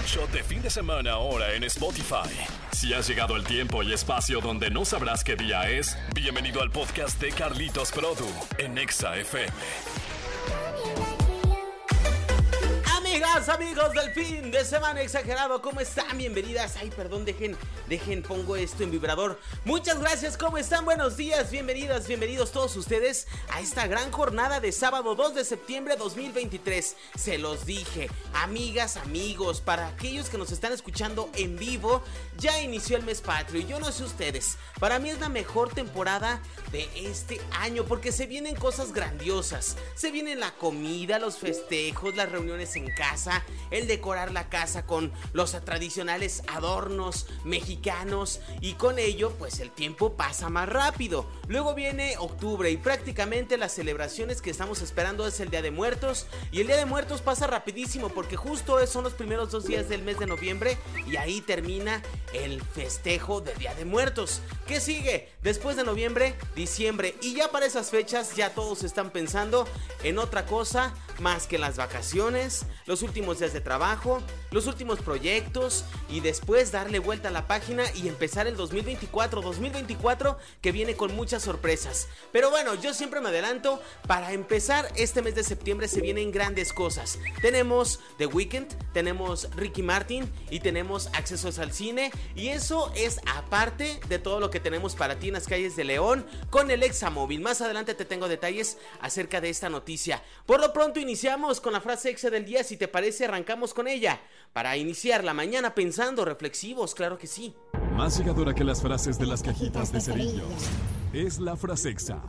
De fin de semana ahora en Spotify. Si has llegado el tiempo y espacio donde no sabrás qué día es, bienvenido al podcast de Carlitos Produ en Exa FM. Amigas, amigos del fin de semana exagerado, ¿cómo están? Bienvenidas. Ay, perdón, dejen, dejen, pongo esto en vibrador. Muchas gracias, ¿cómo están? Buenos días, bienvenidas, bienvenidos todos ustedes a esta gran jornada de sábado 2 de septiembre 2023. Se los dije, amigas, amigos, para aquellos que nos están escuchando en vivo, ya inició el mes patrio yo no sé ustedes, para mí es la mejor temporada de este año porque se vienen cosas grandiosas. Se viene la comida, los festejos, las reuniones en casa, el decorar la casa con los tradicionales adornos mexicanos y con ello pues el tiempo pasa más rápido. Luego viene octubre y prácticamente las celebraciones que estamos esperando es el Día de Muertos y el Día de Muertos pasa rapidísimo porque justo son los primeros dos días del mes de noviembre y ahí termina el festejo del Día de Muertos. ¿Qué sigue? Después de noviembre, diciembre y ya para esas fechas ya todos están pensando en otra cosa más que las vacaciones, los últimos días de trabajo, los últimos proyectos y después darle vuelta a la página y empezar el 2024, 2024 que viene con muchas sorpresas. Pero bueno, yo siempre me adelanto, para empezar este mes de septiembre se vienen grandes cosas. Tenemos The Weeknd, tenemos Ricky Martin y tenemos accesos al cine y eso es aparte de todo lo que tenemos para ti en las calles de León con el Examóvil. Más adelante te tengo detalles acerca de esta noticia. Por lo pronto iniciamos con la frase exa del día si te parece, arrancamos con ella. Para iniciar la mañana pensando, reflexivos, claro que sí. Más llegadora que las frases de las cajitas de cerillos. Es la frase exa.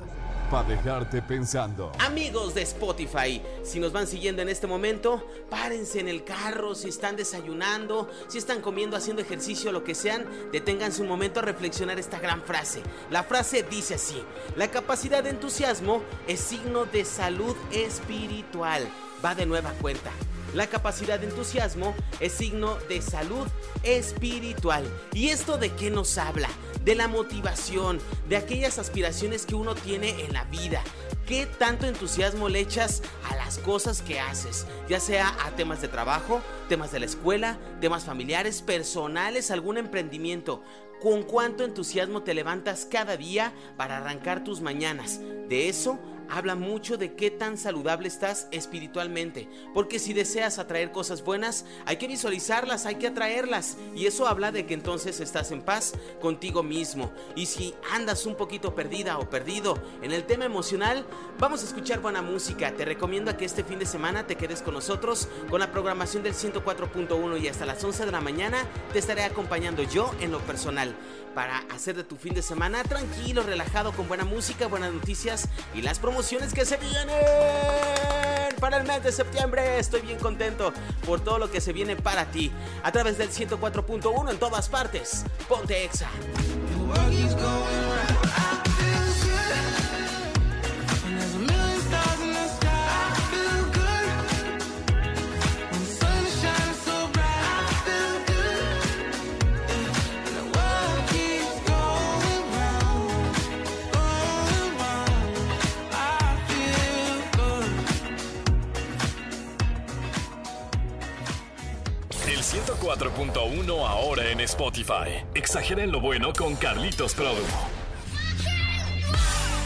Dejarte pensando. Amigos de Spotify, si nos van siguiendo en este momento, párense en el carro, si están desayunando, si están comiendo, haciendo ejercicio, lo que sean, deténganse un momento a reflexionar esta gran frase. La frase dice así, la capacidad de entusiasmo es signo de salud espiritual. Va de nueva cuenta. La capacidad de entusiasmo es signo de salud espiritual. ¿Y esto de qué nos habla? De la motivación, de aquellas aspiraciones que uno tiene en la vida. ¿Qué tanto entusiasmo le echas a las cosas que haces? Ya sea a temas de trabajo, temas de la escuela, temas familiares, personales, algún emprendimiento. ¿Con cuánto entusiasmo te levantas cada día para arrancar tus mañanas? De eso habla mucho de qué tan saludable estás espiritualmente. Porque si deseas atraer cosas buenas, hay que visualizarlas, hay que atraerlas. Y eso habla de que entonces estás en paz contigo mismo. Y si andas un poquito perdida o perdido en el tema emocional, vamos a escuchar buena música. Te recomiendo que este fin de semana te quedes con nosotros con la programación del 104.1 y hasta las 11 de la mañana te estaré acompañando yo en lo personal para hacer de tu fin de semana tranquilo, relajado, con buena música, buenas noticias y las promociones que se vienen para el mes de septiembre. Estoy bien contento por todo lo que se viene para ti a través del 104.1 en todas partes. Ponte Exa. 104.1 ahora en Spotify. Exageren lo bueno con Carlitos Produ.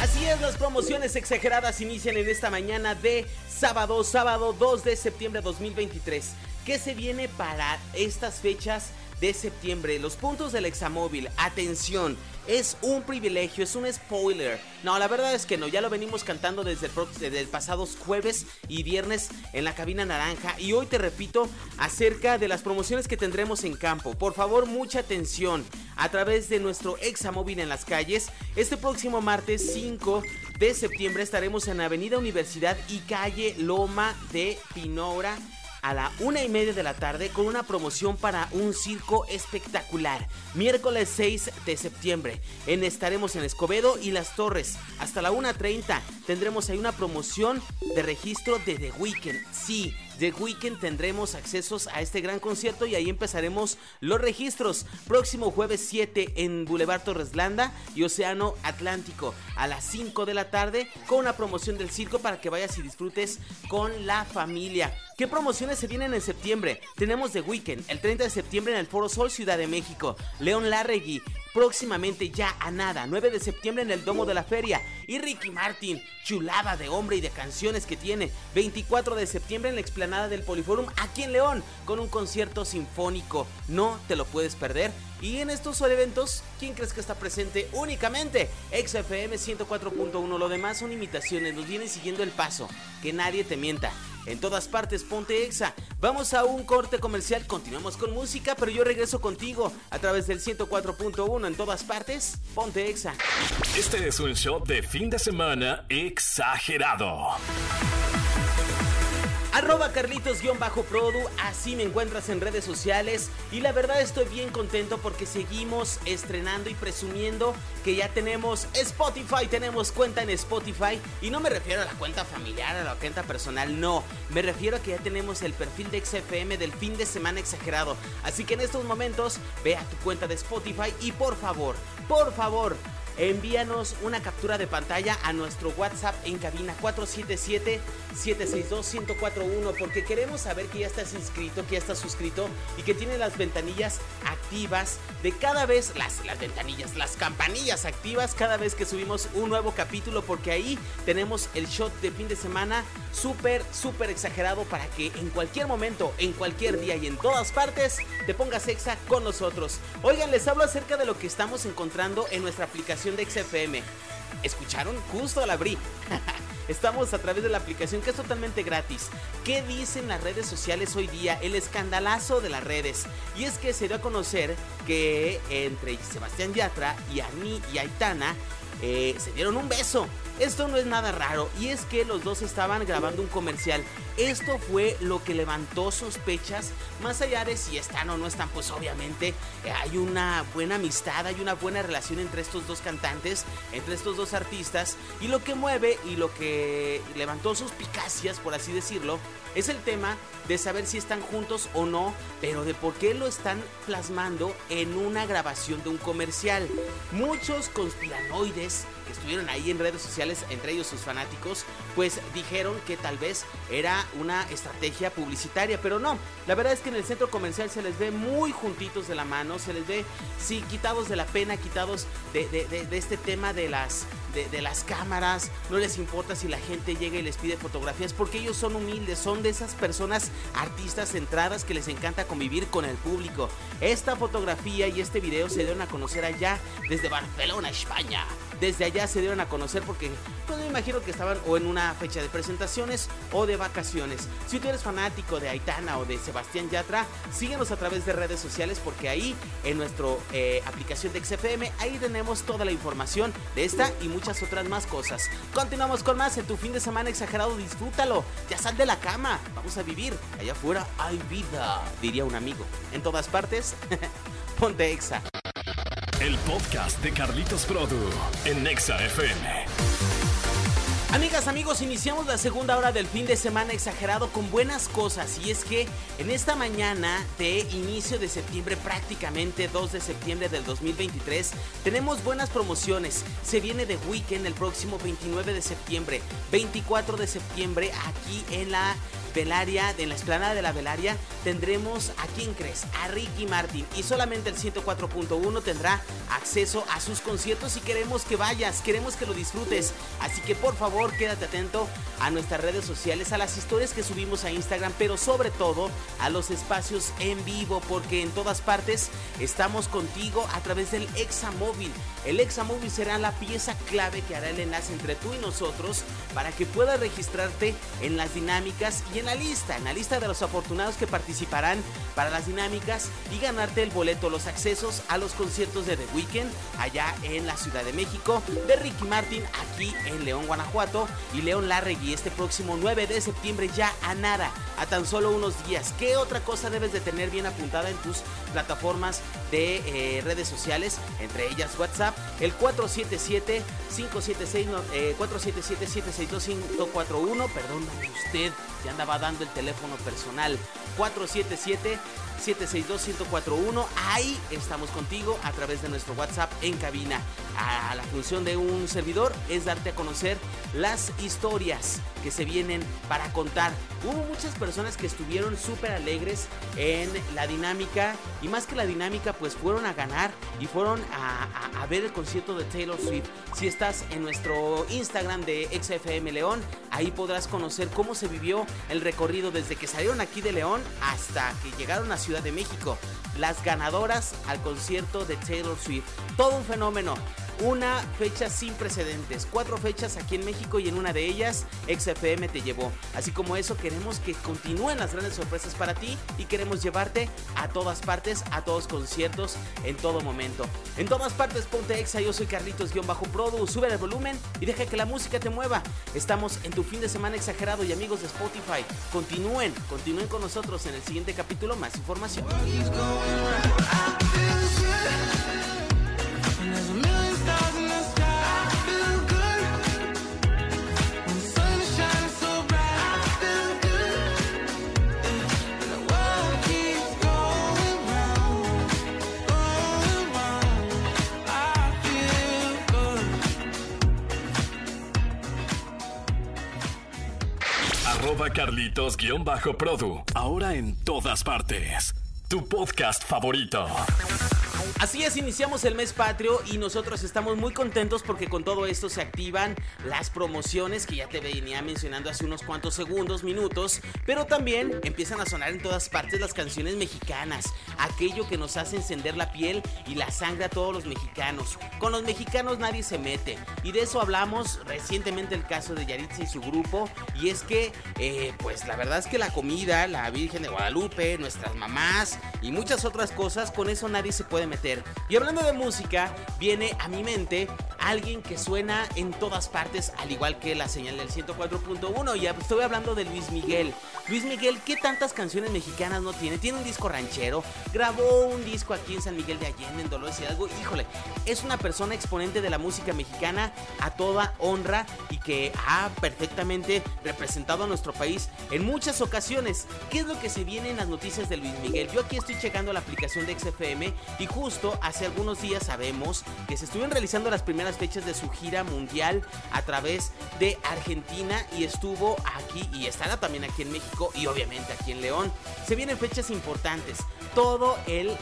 Así es, las promociones exageradas inician en esta mañana de sábado, sábado 2 de septiembre de 2023. ¿Qué se viene para estas fechas? de septiembre. Los puntos del examóvil, atención, es un privilegio, es un spoiler. No, la verdad es que no, ya lo venimos cantando desde el, pasados jueves y viernes en la cabina naranja. Y hoy te repito acerca de las promociones que tendremos en campo. Por favor, mucha atención a través de nuestro examóvil en las calles. Este próximo martes 5 de septiembre estaremos en Avenida Universidad y calle Loma de Pinora a la una y media de la tarde con una promoción para un circo espectacular. Miércoles 6 de septiembre en estaremos en Escobedo y Las Torres. Hasta la 1.30 tendremos ahí una promoción de registro de The Weeknd. Sí, The Weeknd tendremos accesos a este gran concierto y ahí empezaremos los registros. Próximo jueves 7 en Boulevard Torreslanda y Océano Atlántico a las 5 de la tarde con una promoción del circo para que vayas y disfrutes con la familia. ¿Qué promociones se vienen en septiembre? Tenemos The Weekend el 30 de septiembre en el Foro Sol Ciudad de México. León Larregui próximamente ya a nada, 9 de septiembre en el Domo de la Feria. Y Ricky Martin, chulada de hombre y de canciones que tiene, 24 de septiembre en la explanada del Poliforum aquí en León, con un concierto sinfónico. No te lo puedes perder. Y en estos eventos, ¿quién crees que está presente? Únicamente XFM 104.1. Lo demás son imitaciones, nos vienen siguiendo el paso. Que nadie te mienta. En todas partes, ponte exa. Vamos a un corte comercial, continuamos con música, pero yo regreso contigo a través del 104.1 en todas partes, ponte exa. Este es un show de fin de semana exagerado. Arroba Carlitos-Produ, así me encuentras en redes sociales. Y la verdad estoy bien contento porque seguimos estrenando y presumiendo que ya tenemos Spotify, tenemos cuenta en Spotify. Y no me refiero a la cuenta familiar, a la cuenta personal, no, me refiero a que ya tenemos el perfil de XFM del fin de semana exagerado, así que en estos momentos ve a tu cuenta de Spotify y por favor, por favor, envíanos una captura de pantalla a nuestro WhatsApp en cabina 477-762-1041 porque queremos saber que ya estás inscrito, que ya estás suscrito y que tiene las ventanillas activas de cada vez, las, las ventanillas, las campanillas activas cada vez que subimos un nuevo capítulo porque ahí tenemos el shot de fin de semana súper, súper exagerado para que en cualquier momento, en cualquier día y en todas partes te pongas exa con nosotros. Oigan, les hablo acerca de lo que estamos encontrando en nuestra aplicación de XFM. ¿Escucharon? Justo la abrí. Estamos a través de la aplicación que es totalmente gratis. ¿Qué dicen las redes sociales hoy día? El escandalazo de las redes. Y es que se dio a conocer que entre Sebastián Yatra y Ani y Aitana eh, se dieron un beso. Esto no es nada raro y es que los dos estaban grabando un comercial. Esto fue lo que levantó sospechas, más allá de si están o no están, pues obviamente hay una buena amistad, hay una buena relación entre estos dos cantantes, entre estos dos artistas y lo que mueve y lo que levantó suspicacias, por así decirlo, es el tema de saber si están juntos o no, pero de por qué lo están plasmando en una grabación de un comercial. Muchos conspiranoides que estuvieron ahí en redes sociales, entre ellos sus fanáticos, pues dijeron que tal vez era una estrategia publicitaria, pero no. La verdad es que en el centro comercial se les ve muy juntitos de la mano, se les ve, sí, quitados de la pena, quitados de, de este tema de las de, las cámaras, no les importa si la gente llega y les pide fotografías, porque ellos son humildes, son de esas personas artistas centradas que les encanta convivir con el público. Esta fotografía y este video se dieron a conocer allá desde Barcelona, España. Desde allá se dieron a conocer porque pues me imagino que estaban o en una fecha de presentaciones o de vacaciones. Si tú eres fanático de Aitana o de Sebastián Yatra, síguenos a través de redes sociales porque ahí en nuestra eh, aplicación de XFM, ahí tenemos toda la información de esta y muchas otras más cosas. Continuamos con más en tu fin de semana exagerado, disfrútalo. Ya sal de la cama, vamos a vivir. Allá afuera hay vida, diría un amigo. En todas partes, ponte exa. El podcast de Carlitos Produ en Exa FM. Amigas, amigos, iniciamos la segunda hora del fin de semana exagerado con buenas cosas y es que en esta mañana de inicio de septiembre, prácticamente 2 de septiembre del 2023, tenemos buenas promociones. Se viene de Weekend el próximo 29 de septiembre, 24 de septiembre aquí en la Velaria, en la explanada de la Velaria, tendremos a quién crees, a Ricky Martin. Y solamente el 104.1 tendrá acceso a sus conciertos y queremos que vayas, queremos que lo disfrutes. Así que por favor, quédate atento a nuestras redes sociales, a las historias que subimos a Instagram, pero sobre todo a los espacios en vivo, porque en todas partes estamos contigo a través del Examóvil. El Examóvil será la pieza clave que hará el enlace entre tú y nosotros para que puedas registrarte en las dinámicas y en la lista, en la lista de los afortunados que participarán para las dinámicas y ganarte el boleto, los accesos a los conciertos de The Weeknd allá en la Ciudad de México, de Ricky Martin aquí en León, Guanajuato y León Larregui este próximo 9 de septiembre ya a nada, a tan solo unos días. ¿Qué otra cosa debes de tener bien apuntada en tus plataformas de eh, redes sociales? Entre ellas WhatsApp, el 477 576 477 762 541, perdón, usted ya andaba dando el teléfono personal. 477 762-1041. Ahí estamos contigo a través de nuestro WhatsApp en cabina. A la función de un servidor es darte a conocer las historias que se vienen para contar. Hubo muchas personas que estuvieron súper alegres en la dinámica y más que la dinámica pues fueron a ganar y fueron a, a ver el concierto de Taylor Swift. Si estás en nuestro Instagram de XFM León, ahí podrás conocer cómo se vivió el recorrido desde que salieron aquí de León hasta que llegaron a Ciudad de México. Las ganadoras al concierto de Taylor Swift. Todo un fenómeno una fecha sin precedentes. Cuatro fechas aquí en México y en una de ellas XFM te llevó. Así como eso, queremos que continúen las grandes sorpresas para ti y queremos llevarte a todas partes, a todos conciertos, en todo momento. En todas partes, ponte Exa. Yo soy Carlitos-Produ. Sube el volumen y deja que la música te mueva. Estamos en tu fin de semana exagerado y amigos de Spotify, continúen, continúen con nosotros en el siguiente capítulo. Más información. Carlitos-Produ. Ahora en todas partes. Tu podcast favorito. Así es, iniciamos el mes patrio y nosotros estamos muy contentos porque con todo esto se activan las promociones que ya te venía mencionando hace unos cuantos segundos, minutos, pero también empiezan a sonar en todas partes las canciones mexicanas, aquello que nos hace encender la piel y la sangre a todos los mexicanos. Con los mexicanos nadie se mete y de eso hablamos recientemente el caso de Yaritza y su grupo y es que, eh, pues la verdad es que la comida, la Virgen de Guadalupe, nuestras mamás y muchas otras cosas, con eso nadie se puede meter y hablando de música, viene a mi mente alguien que suena en todas partes, al igual que la señal del 104.1. Y estoy hablando de Luis Miguel. Luis Miguel, ¿qué tantas canciones mexicanas no tiene? Tiene un disco ranchero, grabó un disco aquí en San Miguel de Allende, en Dolores y algo. Híjole, es una persona exponente de la música mexicana a toda honra y que ha perfectamente representado a nuestro país en muchas ocasiones. ¿Qué es lo que se viene en las noticias de Luis Miguel? Yo aquí estoy checando la aplicación de XFM y justo hace algunos días sabemos que se estuvieron realizando las primeras fechas de su gira mundial a través de Argentina y estuvo aquí y estará también aquí en México y obviamente aquí en León. Se vienen fechas importantes. Todo el,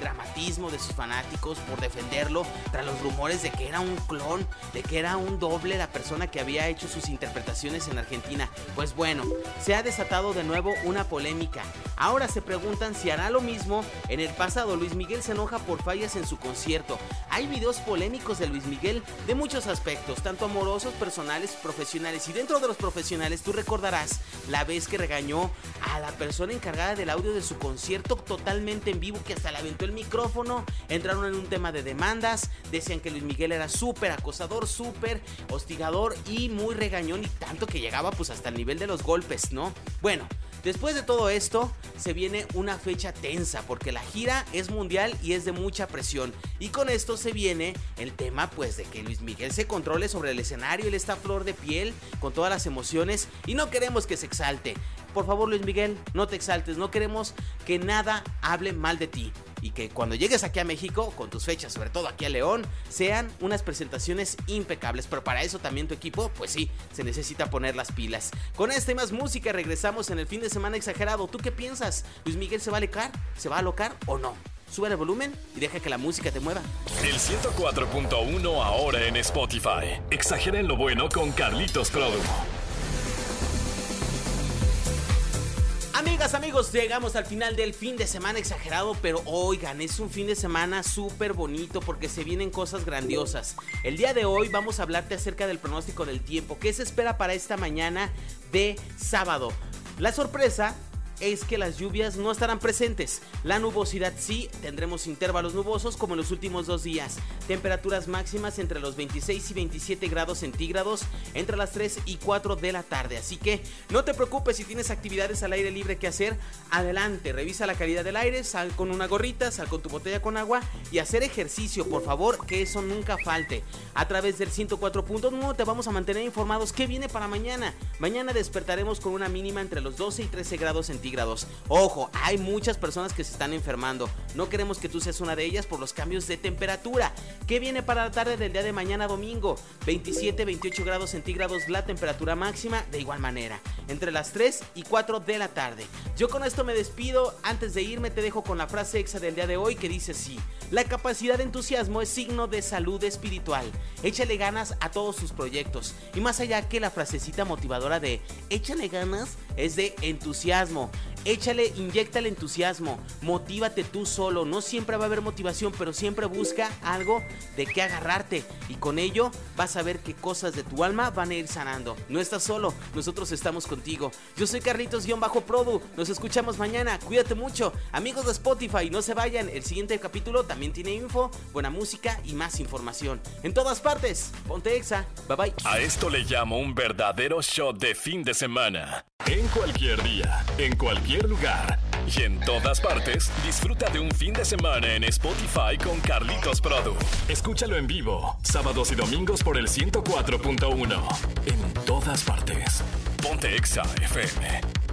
dramatismo de sus fanáticos por defenderlo tras los rumores de que era un clon, de que era un doble la persona que había hecho sus interpretaciones en Argentina. Pues bueno, se ha desatado de nuevo una polémica. Ahora se preguntan si hará lo mismo. En el pasado Luis Miguel se enoja por fallas en su concierto. Hay videos polémicos de Luis Miguel de muchos aspectos, tanto amorosos, personales, profesionales. Y dentro de los profesionales tú recordarás la vez que regañó a la persona encargada del audio de su concierto en vivo, que hasta le aventó el micrófono. Entraron en un tema de demandas, decían que Luis Miguel era súper acosador, súper hostigador y muy regañón y tanto que llegaba pues hasta el nivel de los golpes, ¿no? Bueno, Después de todo esto, se viene una fecha tensa porque la gira es mundial y es de mucha presión. Y con esto se viene el tema pues de que Luis Miguel se controle sobre el escenario, él está flor de piel con todas las emociones y no queremos que se exalte. Por favor Luis Miguel, no te exaltes, no queremos que nada hable mal de ti y que cuando llegues aquí a México, con tus fechas, sobre todo aquí a León, sean unas presentaciones impecables. Pero para eso también tu equipo, pues sí, se necesita poner las pilas. Con esta y más música regresamos en el fin de semana exagerado. ¿Tú qué piensas? ¿Luis Miguel se va a alocar? ¿Se va a alocar o no? Sube el volumen y deja que la música te mueva. El 104.1 ahora en Spotify. Exageren lo bueno con Carlitos Produ. Amigas, amigos, llegamos al final del fin de semana exagerado, pero oigan, es un fin de semana súper bonito porque se vienen cosas grandiosas. El día de hoy vamos a hablarte acerca del pronóstico del tiempo, qué se espera para esta mañana de sábado. La sorpresa es que las lluvias no estarán presentes. La nubosidad sí, tendremos intervalos nubosos como en los últimos dos días. Temperaturas máximas entre los 26 y 27 grados centígrados entre las 3 y 4 de la tarde. Así que no te preocupes si tienes actividades al aire libre que hacer. Adelante, revisa la calidad del aire, sal con una gorrita, sal con tu botella con agua y hacer ejercicio, por favor, que eso nunca falte. A través del 104.1 te vamos a mantener informados qué viene para mañana. Mañana despertaremos con una mínima entre los 12 y 13 grados centígrados. Ojo, hay muchas personas que se están enfermando. No queremos que tú seas una de ellas por los cambios de temperatura. ¿Qué viene para la tarde del día de mañana domingo? 27, 28 grados centígrados la temperatura máxima de igual manera. Entre las 3 y 4 de la tarde. Yo con esto me despido. Antes de irme te dejo con la frase exa del día de hoy que dice así. La capacidad de entusiasmo es signo de salud espiritual. Échale ganas a todos tus proyectos. Y más allá que la frasecita motivadora de échale ganas, es de entusiasmo. Échale, inyecta el entusiasmo, motívate tú solo, no siempre va a haber motivación, pero siempre busca algo de qué agarrarte y con ello vas a ver qué cosas de tu alma van a ir sanando. No estás solo, nosotros estamos contigo. Yo soy Carlitos-Produ, nos escuchamos mañana, cuídate mucho. Amigos de Spotify, no se vayan, el siguiente capítulo también tiene info, buena música y más información. En todas partes, ponte exa, bye bye. A esto le llamo un verdadero shot de fin de semana. En cualquier día, en lugar y en todas partes, disfruta de un fin de semana en Spotify con Carlitos Produ. Escúchalo en vivo, sábados y domingos por el 104.1. En todas partes. Ponte Exa FM.